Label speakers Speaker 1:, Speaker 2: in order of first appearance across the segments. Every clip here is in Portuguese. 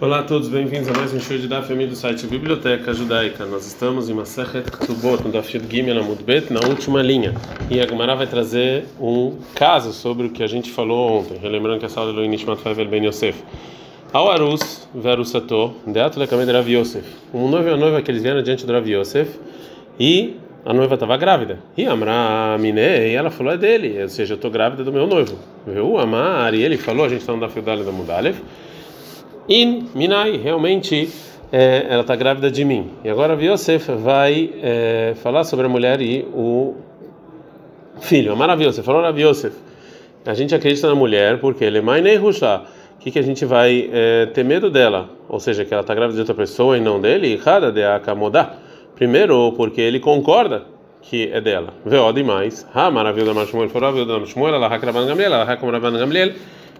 Speaker 1: Olá a todos, bem-vindos a mais um show de Daf do site Biblioteca Judaica. Nós estamos em Masechet Ktubot, no Daf Gimel Amudbet, na última linha. E a Gemara vai trazer um caso sobre o que a gente falou ontem. Relembrando que aula é do Nishmat Favel Ben Yosef. Ao Arus, Verusato, Deato Lekamed Rav Yosef. Um noivo e a noiva que eles vieram diante do Rav Yosef e a noiva estava grávida. E Amra Mine, e ela falou, é dele, ou seja, eu estou grávida do meu noivo. Viu? Amar, e ele falou, a gente está no Daf da Mudalev. In Minai, realmente é, ela está grávida de mim. E agora Yosef vai é, falar sobre a mulher e o filho. É maravilhoso, falou Yosef. A gente acredita na mulher porque ele é mãe nem ruxá. O que, que a gente vai é, ter medo dela? Ou seja, que ela está grávida de outra pessoa e não dele? Rada de acamodar. Primeiro, porque ele concorda que é dela. Vê demais. Ha, maravilha da Mashmuel, falou da Mashmuel, ela ela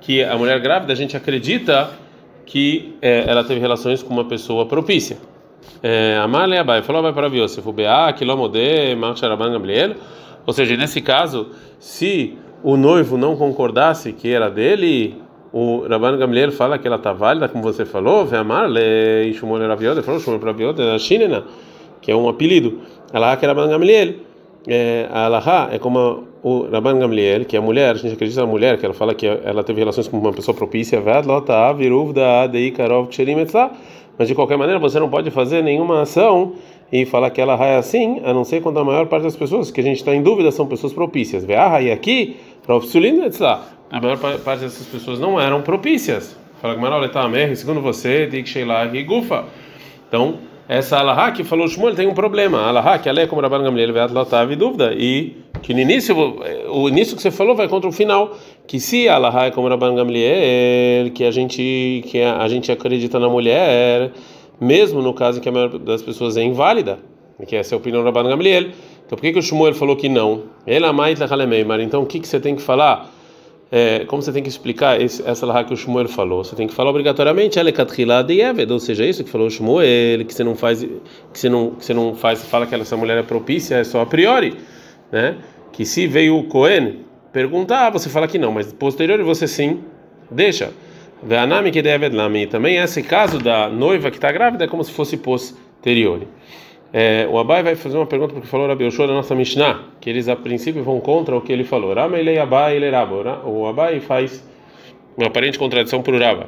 Speaker 1: que a mulher grávida a gente acredita que é, ela teve relações com uma pessoa propícia. É, Amalé Abai falou Abai para Yosef, Bea, Kilomode, Marcharaban Gabriel. Ou seja, nesse caso, se o noivo não concordasse que era dele, o Rabban Gamliel fala que ela está válida, como você falou, Ve'amarle, Ishumol Raviot, falou Shumol Raviot, a Shinena, que é um apelido. Ela que Rabban Gamliel. É, a Alaha é como o Rabban Gamliel, que é a mulher, a gente acredita na mulher, que ela fala que ela teve relações com uma pessoa propícia, mas de qualquer maneira você não pode fazer nenhuma ação e falar que ela é assim, a não ser quando a maior parte das pessoas que a gente está em dúvida são pessoas propícias. E aqui, a maior parte dessas pessoas não eram propícias. Fala que segundo você, Dik e Gufa. Então, essa Alaha que falou Shmuel tem um problema. Alaha que ela é como Rabban Gamliel veio estava em dúvida e que no início o início que você falou vai contra o final que se Alaha é como Rabban Gamliel que a gente que a, gente acredita na mulher mesmo no caso em que a maioria das pessoas é inválida que essa é a opinião do Rabban Gamliel então por que que o Shmuel falou que não? Ela mais então o que que você tem que falar? É, como você tem que explicar esse, essa lá que o Shmuel falou? Você tem que falar obrigatoriamente ou seja, isso que falou o Shmuel, que você não faz, que você não, que você não faz, fala que essa mulher é propícia, é só a priori, né? Que se veio o Cohen perguntar, você fala que não, mas posterior você sim deixa. Que Também esse caso da noiva que está grávida é como se fosse posterior. É, o Abai vai fazer uma pergunta porque falou Rabi Yoshua da nossa Mishnah, que eles a princípio vão contra o que ele falou. Rama ele Abai ele. O Abai faz uma aparente contradição para o Raba.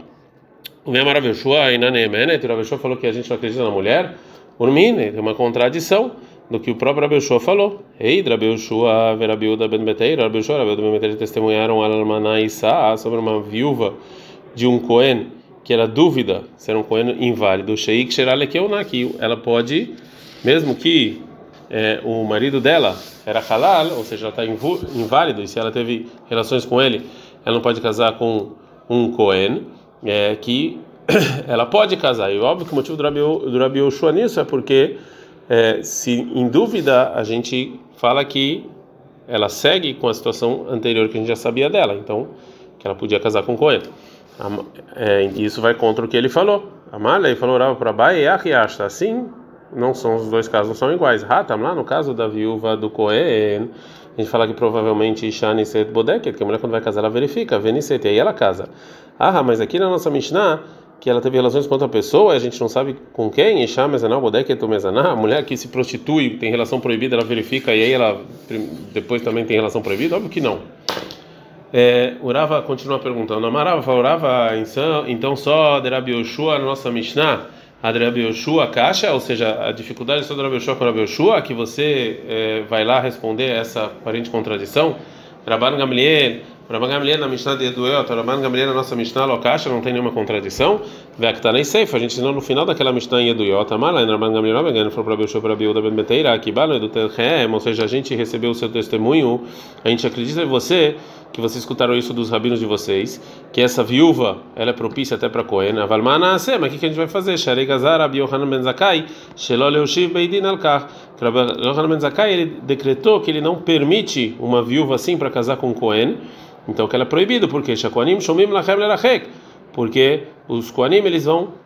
Speaker 1: O meu Rabi Yoshua e Nanemenet, o Rabi falou que a gente não acredita na mulher. Urmine, tem uma contradição do que o próprio Rabi Yoshua falou. Ei, Rabi Yoshua, Rabi Uda Ben Beteira, Rabi Yoshua, Rabi Ben Beteira testemunharam Al-Almaná Isa sobre uma viúva de um Cohen que era dúvida se era um Cohen inválido. Sheik Sheralekeuná, que ela pode mesmo que é, o marido dela era halal, ou seja, ela está inválido, e se ela teve relações com ele, ela não pode casar com um Cohen, é, que ela pode casar. E óbvio que o motivo do Rabi, do Yoshua nisso é porque, é, se em dúvida, a gente fala que ela segue com a situação anterior que a gente já sabia dela, então, que ela podia casar com Cohen. É, isso vai contra o que ele falou. Amália falou para Bai e assim não são os dois casos não são iguais. Hatam lá no caso da viúva do Cohen, a gente fala que provavelmente Shani Set Bodeket, que a mulher quando vai casar ela verifica, Veniset, aí ela casa. Ah, mas aqui na nossa Mishnah que ela teve relações com outra pessoa, a gente não sabe com quem, Isha Mezaná, Bodeket Mezaná, a mulher que se prostitui, tem relação proibida, ela verifica e aí ela depois também tem relação proibida? Óbvio que não. É, Urava continua perguntando, Amarava Urava, então só de Rabi Yoshua, nossa Mishnah, a Rabi Yoshua caixa, ou seja, a dificuldade do Rabi Yoshua Rabi Yoshua, que você é, vai lá responder essa aparente contradição. Rabban Gamliel, Rabban Gamliel na Mishnah de Eduel, Rabban Gamliel na nossa Mishnah Lokasha, não tem nenhuma contradição. Vektanei Seif, a gente ensinou no final daquela Mishnah em Eduel, Tamala, Rabban Gamliel Raban, falou para Yoshua para Rabi Uda Ben Beteira, Akibalo Edutelchem, ou seja, a gente recebeu o seu testemunho, a gente acredita em você que vocês escutaram isso dos rabinos de vocês, que essa viúva, ela é propícia até para Cohen, Avalmana mas o que, a gente vai fazer? Sharei Gazar, Abi Yohanan Ben Zakai, Shelol Eushiv Beidin Alkar. Yohanan Ben Zakai, ele decretou que ele não permite uma viúva assim para casar com Cohen, então que ela é proibido, porque Shakoanim Shomim Lachem Lerachek, porque os Koanim eles vão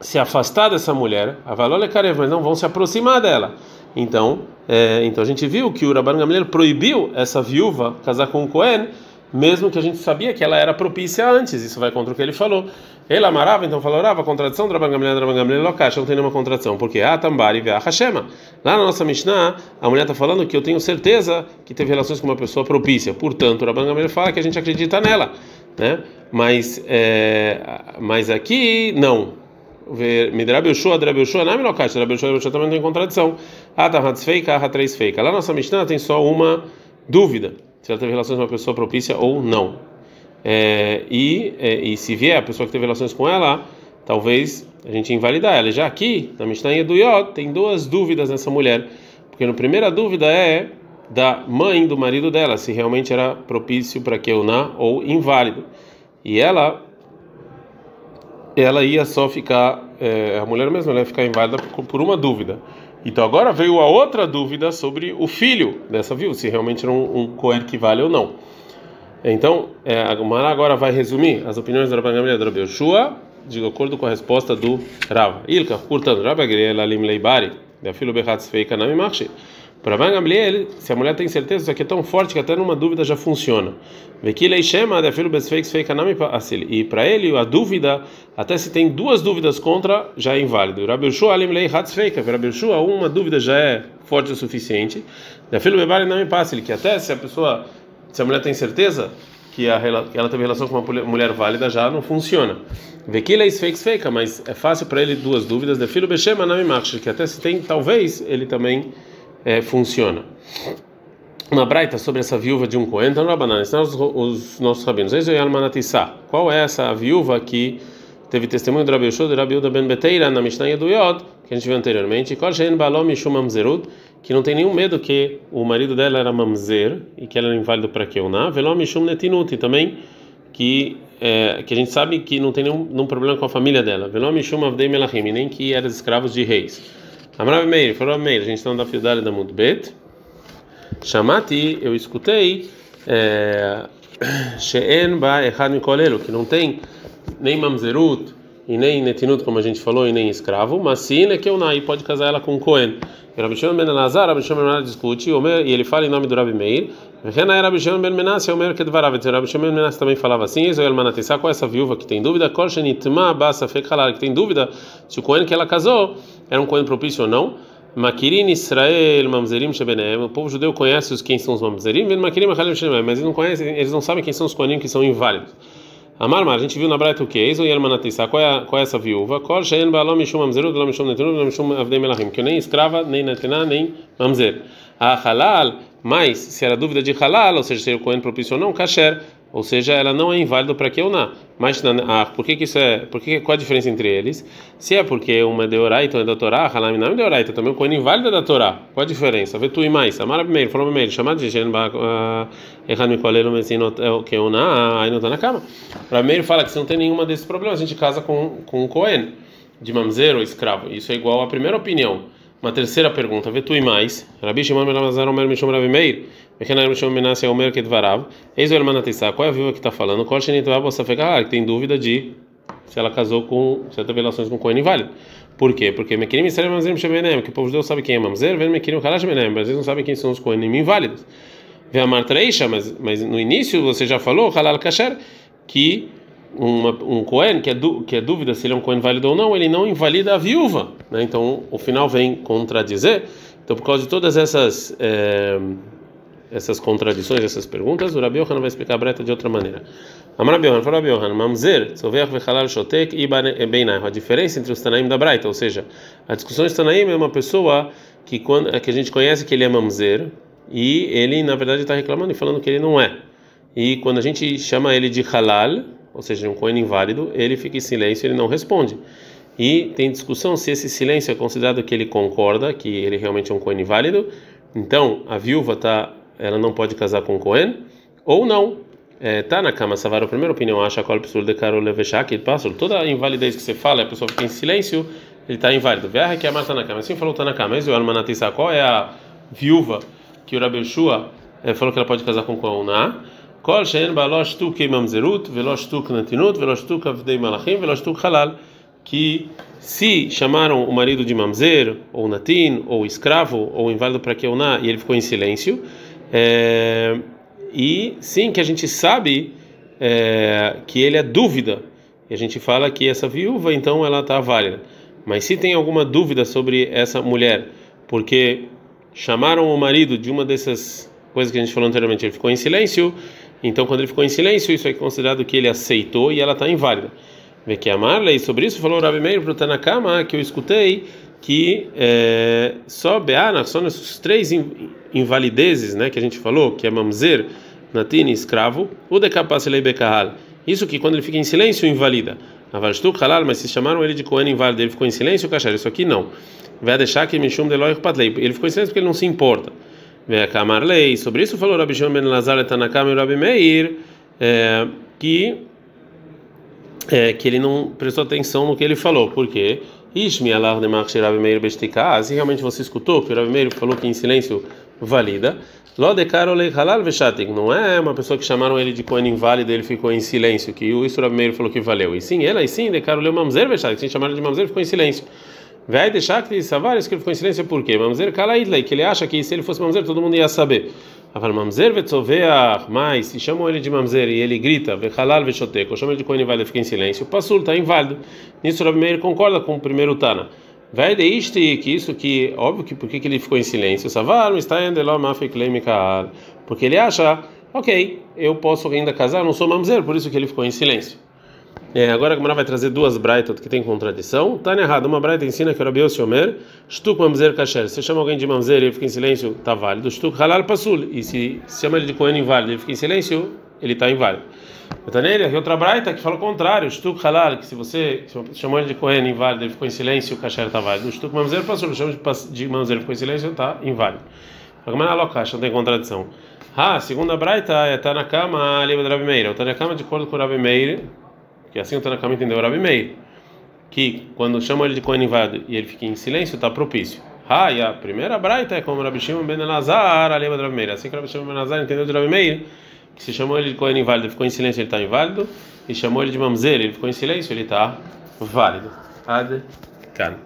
Speaker 1: se afastar dessa mulher, Avalole Karev, mas não vão se aproximar dela. Então, é, então a gente viu que o Rabban Gamliel proibiu essa viúva casar com o Cohen mesmo que a gente sabia que ela era propícia antes. Isso vai contra o que ele falou. Ele amarava, então falou, Rava, contradição, Draban Gamliel, Draban Gamliel, Lokash, não tem nenhuma contradição. Porque, ah, Tambari, Vea Hashema. Lá na nossa Mishnah, a mulher está falando que eu tenho certeza que teve relações com uma pessoa propícia. Portanto, o Draban Gamliel fala que a gente acredita nela. Né? Mas, é, mas aqui, não. Midrab Yoshua, Drabi Yoshua, não é Milokash, Drabi Yoshua, Yoshua também não tem contradição. Ah, tá, feika, ah, três feika. Lá na nossa Mishnah tem só uma dúvida se ela teve relações com uma pessoa propícia ou não. É, e, é, e se vier a pessoa que teve relações com ela, talvez a gente invalidar ela. Já aqui, na Mishnah Yeduyot, tem duas dúvidas nessa mulher. Porque a primeira dúvida é da mãe do marido dela, se realmente era propício para Keuná ou inválido. E ela ela ia só ficar, é, a mulher mesma ela ia ficar inválida por, uma dúvida. Então agora veio a outra dúvida sobre o filho dessa viúva, se realmente era um, um coer que vale ou não. Então, é, a Gumara agora vai resumir as opiniões do Rabban Gamliel Rabbi de acordo com a resposta do Rav. Ilka, portanto, Rabban Gamliel alim leibari, da filo bechatz feika nami marche. Para Gamliel, se a mulher tem certeza, isso aqui é tão forte que até numa dúvida já funciona. E para ele, a dúvida, até se tem duas dúvidas contra, já é inválido. Uma dúvida já é forte o suficiente. Que até se a pessoa, se a mulher tem certeza, que, a, ela teve relação com uma mulher válida já não funciona. Mas é fácil para ele duas dúvidas. De filho bechema nami marcha, que até se tem, talvez ele também é, funciona. Uma braita sobre essa viúva de um cohen, então Rabanan, são os, os nossos rabinos. Qual é essa viúva que teve testemunho do Rabi Yeshua, do Rabi Yuda ben Beteira, na Mishnah Yod, que a gente viu anteriormente, que não tem nenhum medo que o marido dela era mamzer e que ela era inválido para que eu não, Velom Mishum Netinut, e também que é, que a gente sabe que não tem nenhum, nenhum problema com a família dela. Velom Mishum Avdei Melachim, nem que eram escravos de reis. Amrav Meir, falou Meir, a gente está na Fiudalha da Mudbet. Chamati, eu escutei, é, She'en ba echad mikolelu, que não tem nem mamzerut e nem netinut, como a gente falou, e nem escravo, mas sim é que o Nai pode casar ela com um Cohen. Rabi Shimon ben Elazar, Rabi ben discute, e ele fala em nome do Rabi Meir, Rena era Rabi Shimon ben Menashe, Omer Kedvarav, Rabi Shimon ben Menashe também falava assim, Israel Manatissá, qual é essa viúva que tem dúvida? Kol Shenitma Basa Fekhalar, que tem dúvida se o Cohen que ela casou era um Cohen propício ou não. Makirin Israel Mamzerim Shebenem, o povo judeu conhece os quem são os Mamzerim, mas eles não conhecem, eles não sabem quem são os Kohanim que são inválidos. Amar, a gente viu na Braita o que? Ezo Yelmanatissa, qual é qual é essa viúva? Kol Shein Baalom Mishum Mamzeru, Baalom Mishum Netenu, Baalom Mishum Avdei Melachim, que nem escrava, nem Netená, nem Mamzer. A Halal, mas se era dúvida de Halal, ou seja, se o Cohen propício ou não, Kasher, ou seja, ela não é inválida para que ou não. Mas ah, por que, que isso é? Por que qual a diferença entre eles? Se é porque uma é de Oraita, é da Torá, Halam não é Oraita, também o Cohen inválida da Torá. Qual a diferença? Vê tu e mais. Amara primeiro, falou primeiro, chamado de Shen ah, Errado Mikolelo Mesino é que ou não, aí não está na cama. Primeiro fala que se não tem nenhuma desses problemas, a gente casa com com o Cohen de mamzer ou escravo. Isso é igual à primeira opinião. Uma terceira pergunta, vê tu e mais. Rabi Shimon ben Lazar Omer Mishom Rabi Meir. Mechanar Mishom Menashe Omer Kedvarav. Eis o Elmanatissá. Qual é a viúva que está falando? Kol Shenitva Bossafekahar, que tem dúvida de se ela casou com, teve relações com Cohen inválido. Por quê? Porque Mekirim Israel Mamzer Shebenem, que o povo de Deus sabe quem é Mamzer, vendo Mekirim Kalash Benem, mas eles não sabem quem são os Cohen inválidos. Vê a Martreisha, mas, mas no início você já falou, Halal Kasher, que uma, um Cohen, que é, que é dúvida se ele é um Cohen válido ou não, ele não invalida a viúva. Né? Então, o final vem contradizer. Então, por causa de todas essas é, essas contradições, essas perguntas, o Rabi Yohanan vai explicar a breta de outra maneira. Amar Rabi Yohanan, Rabi Yohanan, Mamzer, Soveach Vechalal Shotek e Beinai. A diferença entre os Tanaim da Braita, ou seja, a discussão de Tanaim é uma pessoa que, quando, que a gente conhece que ele é Mamzer e ele, na verdade, está reclamando e falando que ele não é. E quando a gente chama ele de Halal, ou seja, um Cohen inválido, ele fica em silêncio, ele não responde. E tem discussão se esse silêncio é considerado que ele concorda que ele realmente é um Cohen inválido. Então, a viúva tá, ela não pode casar com o Cohen, ou não. É, tá na cama, Savar, a primeira opinião, acha que o absurdo de Karol Leveshak, passa toda a invalidez que você fala, a pessoa fica em silêncio, ele está inválido. Verra que é mais tá na cama. Assim falou tá na cama. Mas o Almanatissa, qual é a viúva que o Rabi Shua é, falou que ela pode casar com o Cohen? Kol she'en ba lo shtuk mamzerut, velo shtuk natinut, velo shtuk avdei malachim, velo shtuk halal. Que se chamaram o marido de mamzer, ou natin, ou escravo, ou inválido para na e ele ficou em silêncio, é, e sim que a gente sabe é, que ele é dúvida. E a gente fala que essa viúva, então, ela está válida. Mas se tem alguma dúvida sobre essa mulher, porque chamaram o marido de uma dessas coisas que a gente falou anteriormente, ele ficou em silêncio, então quando ele ficou em silêncio, isso é considerado que ele aceitou e ela está inválida. Vê que a Marley, sobre isso, falou Rabi Meir para o Tanakama, que eu escutei que é, só Beana, só nesses três invalidezes né, que a gente falou, que é Mamzer, Natini, escravo, o Decapacelei Bekahal. Isso que quando ele fica em silêncio, invalida. Avalshtuk halal, mas se chamaram ele de Cohen inválido, ele ficou em silêncio, Kasher. Isso aqui não. Vai deixar que Mishum Deloy Patlei. Ele ficou em silêncio porque ele não se importa. Vê a lei. Sobre isso falou Rabi Shimon ben Lazar, Tanakam e Rabi Meir, é, que, é, que ele não prestou atenção no que ele falou. Por quê? Ishmi Allah de Machshir Rabi Meir Bestika. Se realmente você escutou que o Rabi Meir falou que em silêncio valida. Lo de Karolei Halal Veshatik. Não é uma pessoa que chamaram ele de Kohen inválido ele ficou em silêncio, que o Rabi Meir falou que valeu. E sim, ela, e sim, de Karolei Mamzer Veshatik. Sim, chamaram de Mamzer ficou em silêncio. Vai deixar que Savares que ele ficou em silêncio por quê? Mamzer Kalaidlei, que ele acha que se ele fosse Mamzer todo mundo ia saber. Aval Mamzer vetzoveach, mas se chamam ele de Mamzer e ele grita, Vechalal Veshotek, chama ele de Kohen inválido fica em silêncio, Passul está inválido. Nisso Rabi Meir concorda com o primeiro Tana. Vai deiste que isso que óbvio que por que ele ficou em silêncio? Savar está porque ele acha, ok, eu posso ainda casar, não sou mamzer, por isso que ele ficou em silêncio. É, agora a Gemara vai trazer duas braitas que tem contradição. Tá errado. Uma braita ensina que o Rabi Omer, Shtuk Mamzer Kasher. Se chama alguém de Mamzer e ele fica em silêncio, tá válido. Shtuk Halal Pasul. E se, chama ele de Kohen inválido e fica em silêncio, ele está inválido. Taneira, aqui outra braita que fala o contrário, Shtuk Halal, que se você chamou ele de Kohen inválido, ele ficou em silêncio, o kasher está válido. Shtuk Mamzer passou, chama de Mamzer, ficou em silêncio, está inválido. Agora alocash, não tem contradição. Ah, a segunda braita é tá na cama, livre do Rabi Meir. Na cama de acordo com o Rabi Meir, que assim o na cama entendeu Rabi Meir, que quando chama ele de Kohen inválido e ele fica em silêncio, está propício. Ah, e a primeira braita é como Rabi Shimon ben Elazar, a livre do Rabi Meir. Assim que Rabi Shimon ben Elazar entendeu de Rabi Meir, que se chamou ele de Cohen inválido, ficou em silêncio, ele está inválido, e chamou ele de Mamzer, ele ficou em silêncio, ele está válido. Ad, can.